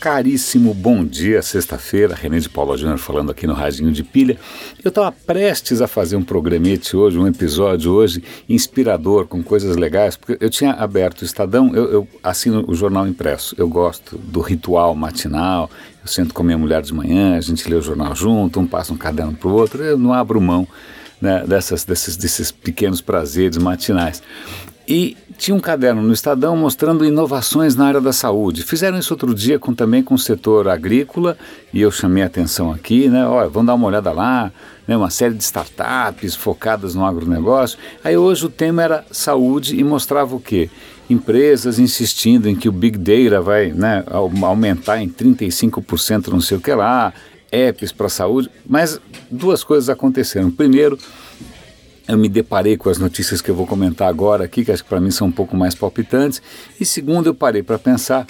caríssimo bom dia, sexta-feira, René de Paula Júnior falando aqui no Radinho de Pilha. Eu estava prestes a fazer um programete hoje, um episódio hoje inspirador, com coisas legais, porque eu tinha aberto o Estadão, eu, eu assino o jornal impresso, eu gosto do ritual matinal, eu sento com a minha mulher de manhã, a gente lê o jornal junto, um passa um caderno para o outro, eu não abro mão né, dessas, desses, desses pequenos prazeres matinais. E tinha um caderno no Estadão mostrando inovações na área da saúde. Fizeram isso outro dia com, também com o setor agrícola, e eu chamei a atenção aqui, né? Olha, vamos dar uma olhada lá, né? uma série de startups focadas no agronegócio. Aí hoje o tema era saúde e mostrava o quê? Empresas insistindo em que o Big Data vai né, aumentar em 35% não sei o que lá, apps para saúde, mas duas coisas aconteceram. Primeiro, eu me deparei com as notícias que eu vou comentar agora aqui, que acho que para mim são um pouco mais palpitantes. E segundo, eu parei para pensar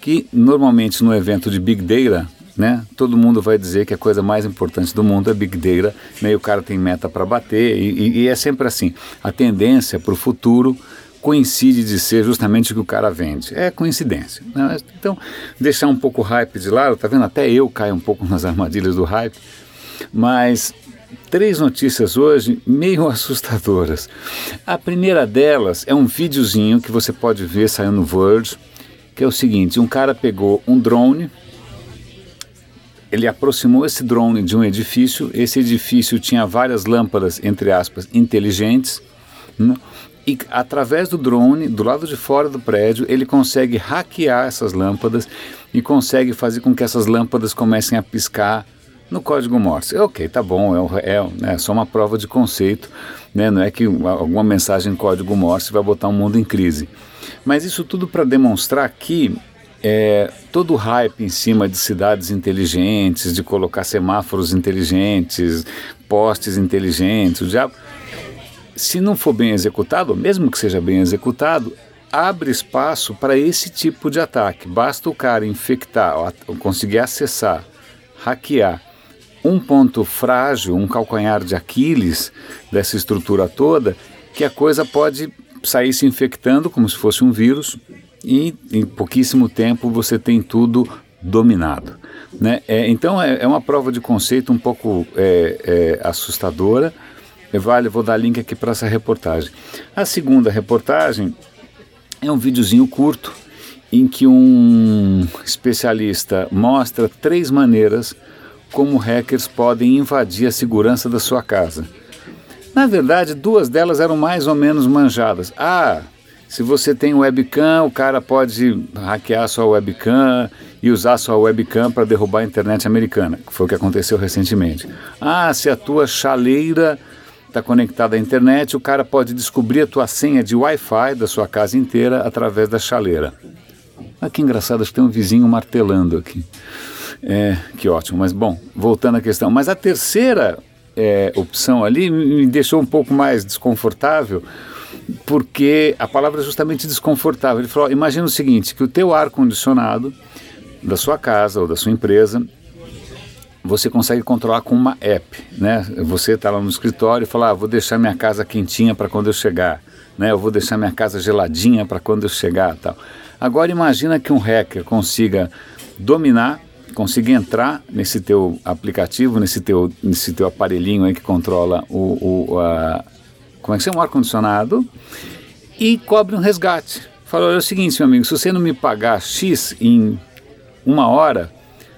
que normalmente no evento de Big Data, né, todo mundo vai dizer que a coisa mais importante do mundo é Big Data, né, e o cara tem meta para bater, e, e, é sempre assim. A tendência para o futuro coincide de ser justamente o que o cara vende. É coincidência. Né? Então, deixar um pouco o hype de lado, tá vendo? Até eu caio um pouco nas armadilhas do hype, mas três notícias hoje meio assustadoras. A primeira delas é um videozinho que você pode ver saindo no Verge, que é o seguinte: um cara pegou um drone, ele aproximou esse drone de um edifício, esse edifício tinha várias lâmpadas, entre aspas, inteligentes, né? e através do drone, do lado de fora do prédio, ele consegue hackear essas lâmpadas e consegue fazer com que essas lâmpadas comecem a piscar no código Morse. Ok, tá bom, é, é, é só uma prova de conceito, né? não é que alguma mensagem em código Morse vai botar o um mundo em crise. Mas isso tudo para demonstrar que é, todo o hype em cima de cidades inteligentes, de colocar semáforos inteligentes, postes inteligentes, o diabo, se não for bem executado, mesmo que seja bem executado, abre espaço para esse tipo de ataque. Basta o cara infectar, conseguir acessar, hackear um ponto frágil, um calcanhar de Aquiles dessa estrutura toda, que a coisa pode sair se infectando como se fosse um vírus e em pouquíssimo tempo você tem tudo dominado. Né? É, então é, é, uma prova de conceito um pouco é, é, assustadora. É, vale, vou dar link aqui para essa reportagem. A segunda reportagem é um videozinho curto em que um especialista mostra três maneiras como hackers podem invadir a segurança da sua casa. Na verdade, duas delas eram mais ou menos manjadas. Ah, se você tem webcam, o cara pode hackear sua webcam e usar sua webcam para derrubar a internet americana, que foi o que aconteceu recentemente. Ah, se a tua chaleira está conectada à internet, o cara pode descobrir a tua senha de Wi-Fi da sua casa inteira através da chaleira. Ah, que engraçado, acho que tem um vizinho martelando aqui. É, que ótimo, mas bom, voltando à questão. Mas a terceira é, opção ali me deixou um pouco mais desconfortável, porque a palavra é justamente desconfortável. Ele falou: imagina o seguinte, que o teu ar-condicionado da sua casa ou da sua empresa você consegue controlar com uma app, né? Você está lá no escritório e fala, ah, vou deixar minha casa quentinha para quando eu chegar, né? Eu vou deixar minha casa geladinha para quando eu chegar, tal. Agora imagina que um hacker consiga dominar conseguir entrar nesse teu aplicativo, nesse teu, nesse teu aparelhinho aí que controla o, o a, como é que chama, um ar-condicionado e cobre um resgate. Falou, é o seguinte, meu amigo, se você não me pagar X em uma hora,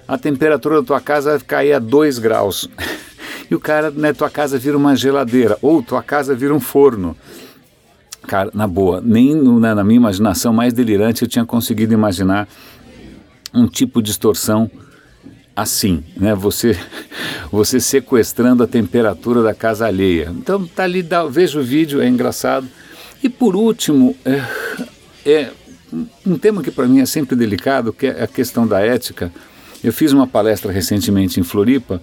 a temperatura da tua casa vai cair a 2 graus. e o cara, né, tua casa vira uma geladeira, ou tua casa vira um forno. Cara, na boa, nem na, na minha imaginação mais delirante eu tinha conseguido imaginar um tipo de distorção assim, né? Você, você sequestrando a temperatura da casa alheia. Então tá ali, dá, veja o vídeo, é engraçado. E por último, é, é um tema que para mim é sempre delicado, que é a questão da ética. Eu fiz uma palestra recentemente em Floripa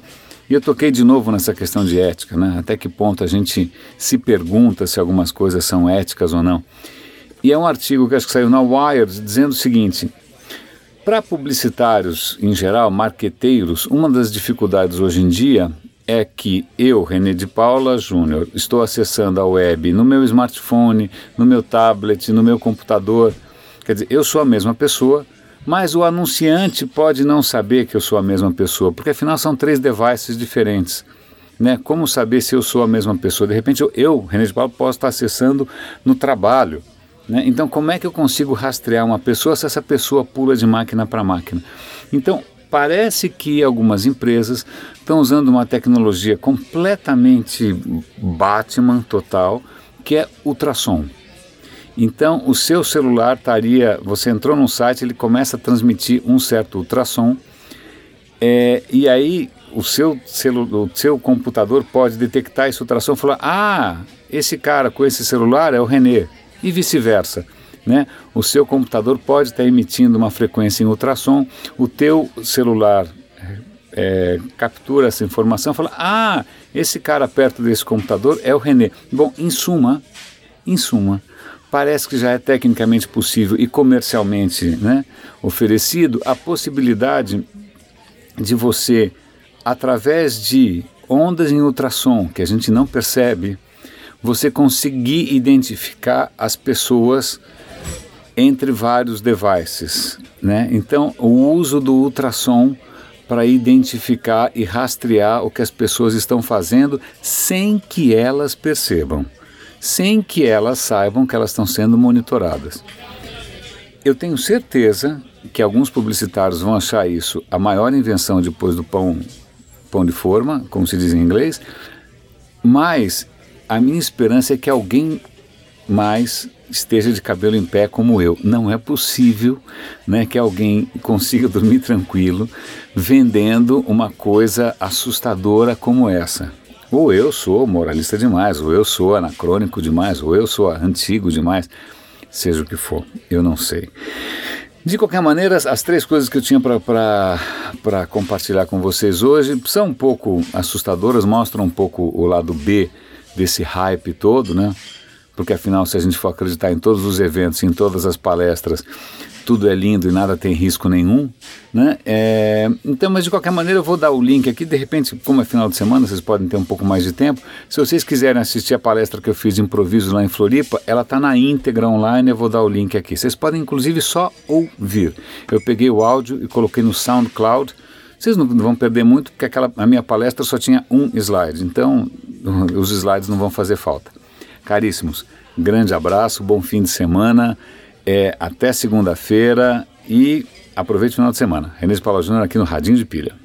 e eu toquei de novo nessa questão de ética, né? Até que ponto a gente se pergunta se algumas coisas são éticas ou não. E é um artigo que acho que saiu na Wired dizendo o seguinte: para publicitários em geral, marqueteiros, uma das dificuldades hoje em dia é que eu, René de Paula Júnior, estou acessando a web no meu smartphone, no meu tablet, no meu computador. Quer dizer, eu sou a mesma pessoa, Mas o anunciante pode não saber que eu sou a mesma pessoa, porque afinal são três devices diferentes. Né? Como saber se eu sou a mesma pessoa? De repente eu, eu René de Paulo, posso estar acessando no trabalho. Né? Então, como é que eu consigo rastrear uma pessoa se essa pessoa pula de máquina para máquina? Então, parece que algumas empresas estão usando uma tecnologia completamente Batman total, que é ultrassom. Então, o seu celular estaria, você entrou num site, ele começa a transmitir um certo ultrassom, é, e aí o seu, celu, o seu computador pode detectar esse ultrassom e falar: ah, esse cara com esse celular é o René, e vice-versa. Né? O seu computador pode estar emitindo uma frequência em ultrassom, o teu celular é, captura essa informação e fala: ah, esse cara perto desse computador é o René. Bom, em suma, em suma, parece que já é tecnicamente possível e comercialmente né, oferecido a possibilidade de você, através de ondas em ultrassom que a gente não percebe, você conseguir identificar as pessoas entre vários devices. Né? Então, o uso do ultrassom para identificar e rastrear o que as pessoas estão fazendo sem que elas percebam, sem que elas saibam que elas estão sendo monitoradas. Eu tenho certeza que alguns publicitários vão achar isso a maior invenção depois do pão, pão de forma, como se diz em inglês, mas a minha esperança é que alguém mais esteja de cabelo em pé como eu. Não é possível né, que alguém consiga dormir tranquilo vendendo uma coisa assustadora como essa. Ou eu sou moralista demais, ou eu sou anacrônico demais, ou eu sou antigo demais, seja o que for, eu não sei. De qualquer maneira, as três coisas que eu tinha para compartilhar com vocês hoje são um pouco assustadoras, mostram um pouco o lado B desse hype todo, né? Porque afinal, se a gente for acreditar em todos os eventos, em todas as palestras, tudo é lindo e nada tem risco nenhum, né? É, então, mas de qualquer maneira eu vou dar o link aqui, de repente, como é final de semana, vocês podem ter um pouco mais de tempo. Se vocês quiserem assistir a palestra que eu fiz de improviso lá em Floripa, ela está na íntegra online, eu vou dar o link aqui. Vocês podem inclusive só ouvir. Eu peguei o áudio e coloquei no SoundCloud. Vocês não vão perder muito, porque aquela, a minha palestra só tinha um slide, então os slides não vão fazer falta. Caríssimos, grande abraço, bom fim de semana, é, até segunda-feira e aproveite o final de semana. Renê Paula Júnior aqui no Radinho de Pilha.